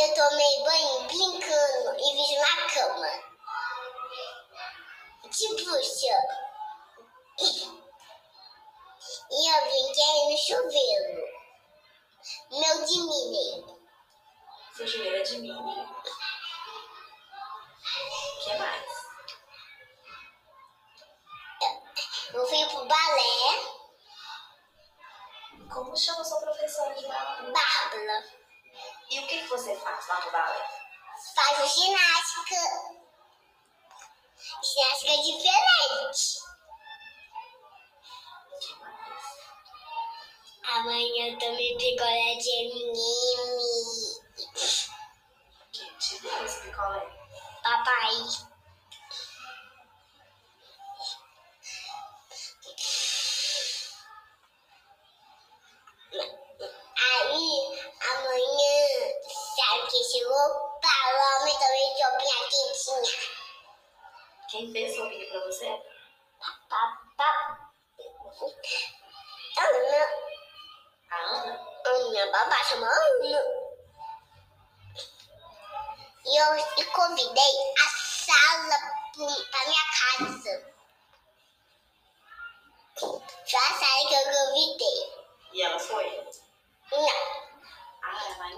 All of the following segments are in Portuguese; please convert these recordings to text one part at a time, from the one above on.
Eu tomei banho brincando e vi na cama. Tipo, de bruxa. E eu brinquei no chuveiro. Meu de mini. Seu chuveiro é de mini. O que mais? Eu fui pro balé. Como chama sua professora de balé? Bárbara. E o que, que você faz lá no balé? Faz ginástica. Ginástica diferente. Que mais? Amanhã eu também picolé de M&M. Que tipo esse picolé? Papai. Chegou? Paloma também de roupinha quentinha. Quem fez roupinha pra você? Papá. Ana. A Ana? Ana, babá chama Ana. E eu e convidei a sala pra minha casa.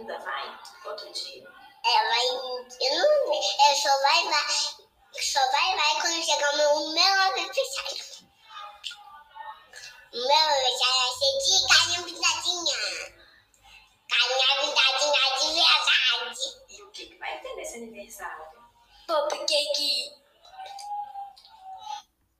ainda vai? Outro dia? É, vai. Eu não. Eu só vai lá. Só vai lá quando chegar o meu, meu aniversário. Meu aniversário vai ser de carinha pintadinha. Carinha pintadinha de verdade. E o que, que vai ter nesse aniversário? Pop cake.